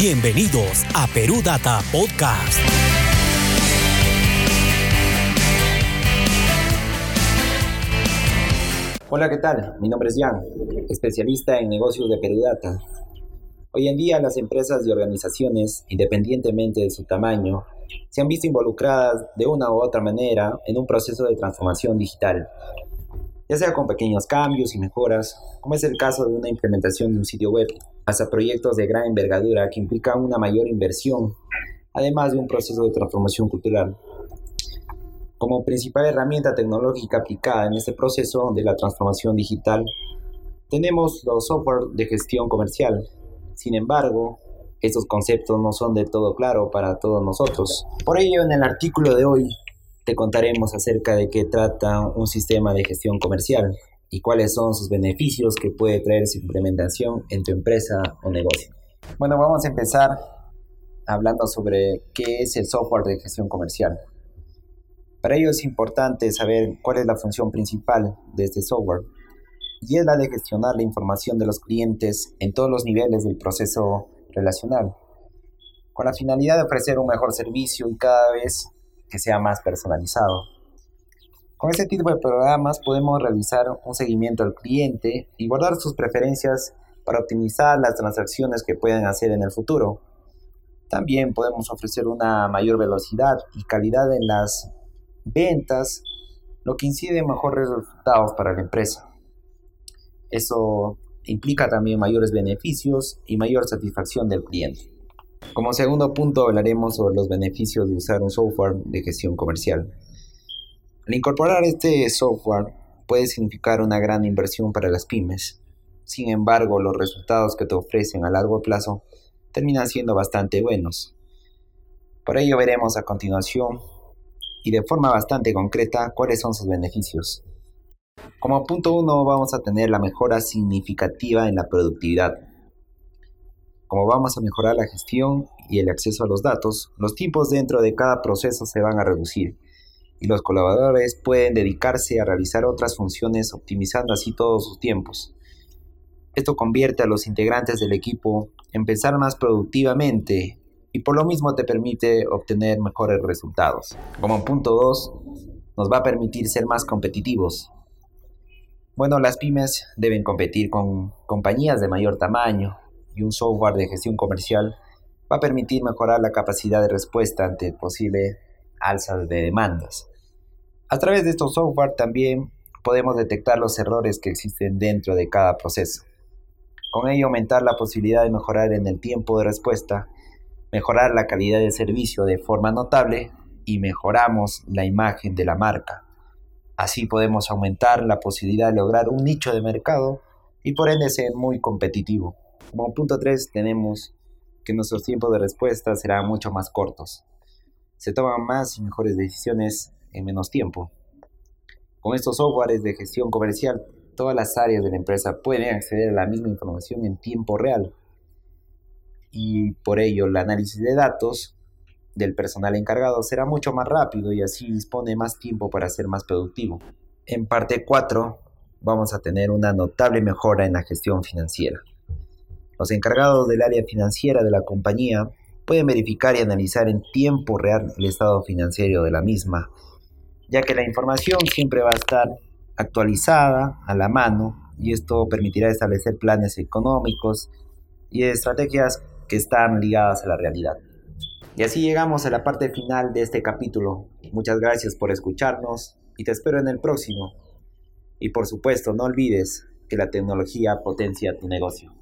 Bienvenidos a Perú Data Podcast. Hola, ¿qué tal? Mi nombre es Jan, especialista en negocios de Perú Data. Hoy en día las empresas y organizaciones, independientemente de su tamaño, se han visto involucradas de una u otra manera en un proceso de transformación digital, ya sea con pequeños cambios y mejoras, como es el caso de una implementación de un sitio web, hasta proyectos de gran envergadura que implican una mayor inversión, además de un proceso de transformación cultural. Como principal herramienta tecnológica aplicada en este proceso de la transformación digital, tenemos los software de gestión comercial. Sin embargo, estos conceptos no son de todo claro para todos nosotros. Por ello, en el artículo de hoy te contaremos acerca de qué trata un sistema de gestión comercial y cuáles son sus beneficios que puede traer su implementación en tu empresa o negocio. Bueno, vamos a empezar hablando sobre qué es el software de gestión comercial. Para ello es importante saber cuál es la función principal de este software y es la de gestionar la información de los clientes en todos los niveles del proceso relacional, con la finalidad de ofrecer un mejor servicio y cada vez que sea más personalizado. Con este tipo de programas podemos realizar un seguimiento al cliente y guardar sus preferencias para optimizar las transacciones que pueden hacer en el futuro. También podemos ofrecer una mayor velocidad y calidad en las ventas, lo que incide en mejores resultados para la empresa. Eso implica también mayores beneficios y mayor satisfacción del cliente. Como segundo punto hablaremos sobre los beneficios de usar un software de gestión comercial. Al incorporar este software puede significar una gran inversión para las pymes. Sin embargo, los resultados que te ofrecen a largo plazo terminan siendo bastante buenos. Por ello veremos a continuación y de forma bastante concreta cuáles son sus beneficios. Como punto 1 vamos a tener la mejora significativa en la productividad. Como vamos a mejorar la gestión y el acceso a los datos, los tiempos dentro de cada proceso se van a reducir y los colaboradores pueden dedicarse a realizar otras funciones optimizando así todos sus tiempos. Esto convierte a los integrantes del equipo en pensar más productivamente y por lo mismo te permite obtener mejores resultados. Como punto 2, nos va a permitir ser más competitivos. Bueno, las pymes deben competir con compañías de mayor tamaño y un software de gestión comercial va a permitir mejorar la capacidad de respuesta ante posible alza de demandas. A través de estos software también podemos detectar los errores que existen dentro de cada proceso. Con ello aumentar la posibilidad de mejorar en el tiempo de respuesta mejorar la calidad del servicio de forma notable y mejoramos la imagen de la marca. Así podemos aumentar la posibilidad de lograr un nicho de mercado y por ende ser muy competitivo. Como punto 3 tenemos que nuestros tiempos de respuesta serán mucho más cortos. Se toman más y mejores decisiones en menos tiempo. Con estos softwares de gestión comercial, todas las áreas de la empresa pueden acceder a la misma información en tiempo real y por ello el análisis de datos del personal encargado será mucho más rápido y así dispone más tiempo para ser más productivo. En parte 4 vamos a tener una notable mejora en la gestión financiera. Los encargados del área financiera de la compañía pueden verificar y analizar en tiempo real el estado financiero de la misma, ya que la información siempre va a estar actualizada a la mano y esto permitirá establecer planes económicos y estrategias que están ligadas a la realidad. Y así llegamos a la parte final de este capítulo. Muchas gracias por escucharnos y te espero en el próximo. Y por supuesto, no olvides que la tecnología potencia tu negocio.